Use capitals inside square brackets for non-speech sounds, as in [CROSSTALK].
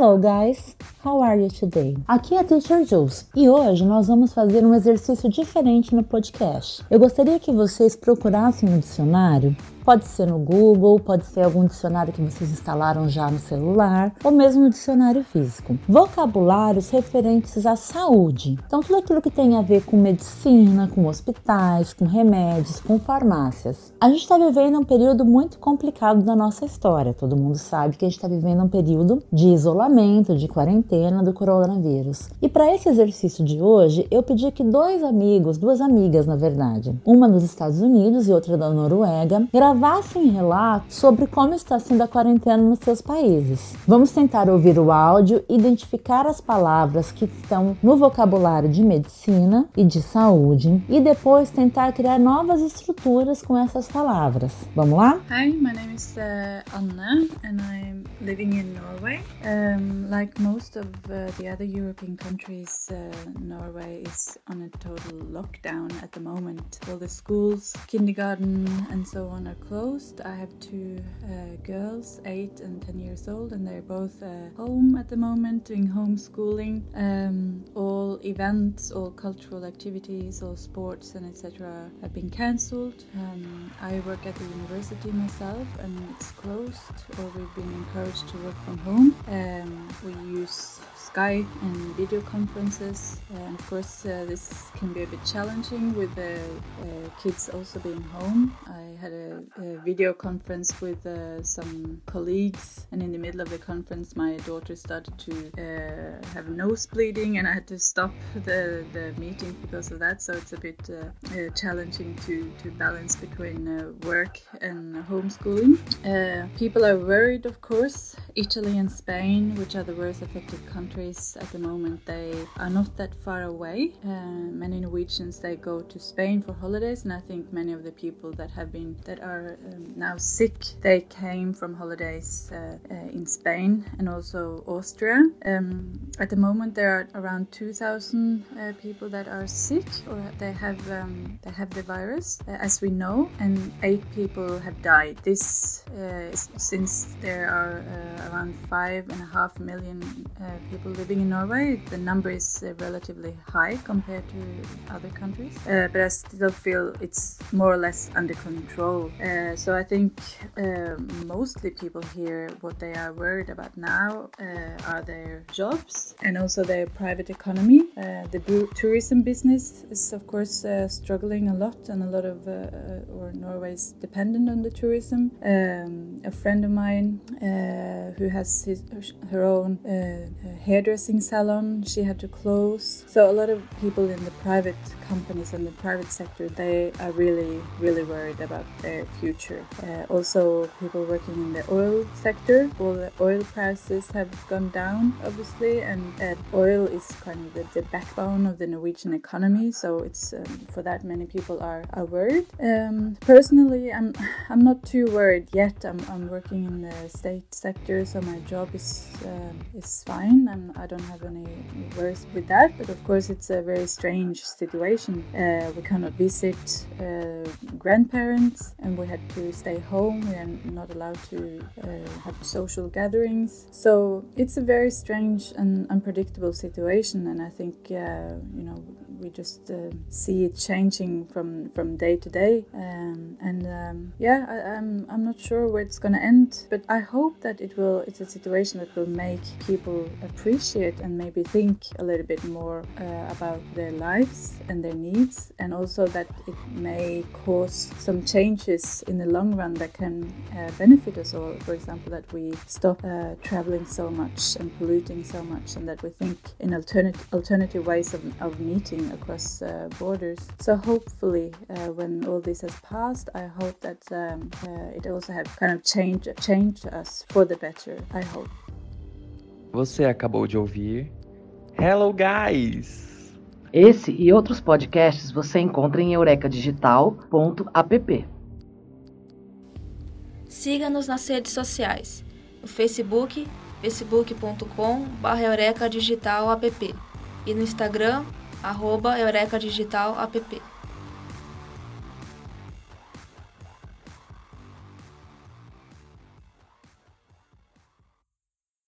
Hello guys, how are you today? Aqui é a Teacher Jules e hoje nós vamos fazer um exercício diferente no podcast. Eu gostaria que vocês procurassem no dicionário Pode ser no Google, pode ser algum dicionário que vocês instalaram já no celular, ou mesmo no dicionário físico. Vocabulários referentes à saúde. Então, tudo aquilo que tem a ver com medicina, com hospitais, com remédios, com farmácias. A gente está vivendo um período muito complicado da nossa história. Todo mundo sabe que a gente está vivendo um período de isolamento, de quarentena do coronavírus. E para esse exercício de hoje, eu pedi que dois amigos, duas amigas na verdade, uma dos Estados Unidos e outra da Noruega, gravassem gravassem relatos sobre como está sendo a quarentena nos seus países. Vamos tentar ouvir o áudio, identificar as palavras que estão no vocabulário de medicina e de saúde e depois tentar criar novas estruturas com essas palavras. Vamos lá? Hi, my name is uh, Anna and I'm living in Norway. Um, like most of uh, the other European countries, uh, Norway is on a total lockdown at the moment. All the schools, kindergarten and so on are closed. I have two uh, girls, 8 and 10 years old, and they're both uh, home at the moment doing homeschooling. Um, all events, all cultural activities, all sports, and etc. have been cancelled. Um, I work at the university myself, and it's closed, or we've been encouraged to work from home. Um, we use Skype and video conferences. And of course, uh, this can be a bit challenging with the uh, kids also being home. I had a, a video conference with uh, some colleagues, and in the middle of the conference, my daughter started to uh, have nose bleeding, and I had to stop the, the meeting because of that. So it's a bit uh, uh, challenging to, to balance between work and homeschooling. people are worried, of course. Italy and Spain, which are the worst affected countries at the moment, they are not that far away. many Norwegians they go to Spain for holidays, and I think many of the people that have been that are um, now sick. They came from holidays uh, uh, in Spain and also Austria. Um, at the moment, there are around 2,000 uh, people that are sick or they have um, they have the virus, uh, as we know, and eight people have died. This uh, since there are uh, around five and a half million people living in Norway, the number is relatively high compared to other countries. but I still feel it's more or less under control control. Uh, so I think uh, mostly people here, what they are worried about now uh, are their jobs and also their private economy. Uh, the tourism business is, of course, uh, struggling a lot, and a lot of uh, or Norway's dependent on the tourism. Um, a friend of mine who has his, her own hairdressing salon, she had to close. So a lot of people in the private companies and the private sector, they are really, really worried about future. Uh, also, people working in the oil sector, all the oil prices have gone down, obviously, and uh, oil is kind of the, the, backbone of the Norwegian economy. So it's um, for that many people are, are worried. Um, personally, I'm [SIGHS] I'm not too worried yet. I'm, I'm working in the state sector, so my job is uh, is fine, and I don't have any worries with that. But of course, it's a very strange situation. Uh, we cannot visit uh, grandparents and we had to stay home. We are not allowed to uh, have social gatherings. So it's a very strange and unpredictable situation, and I think uh, you know we just uh, see it changing from from day to day. Um, and um, yeah, I, am I'm, I'm not sure where it's gonna end, but I hope that it will. It's a situation that will make people appreciate and maybe think a little bit more uh, about their lives and their needs, and also that it may cause some changes in the long run that can uh, benefit us all. For example, that we stop uh, traveling so much and polluting so much, and that we think in alternative alternative ways of, of meeting across uh, borders. So hopefully, uh, when all this has passed, I hope that um, uh, it also have kind of changed changed us for the better. I hope. Você acabou de ouvir Hello Guys! Esse e outros podcasts você encontra em eurecadigital.app. Siga-nos nas redes sociais. No Facebook, facebook.com.br eurecadigital.app e no Instagram, arroba Eureka Digital App.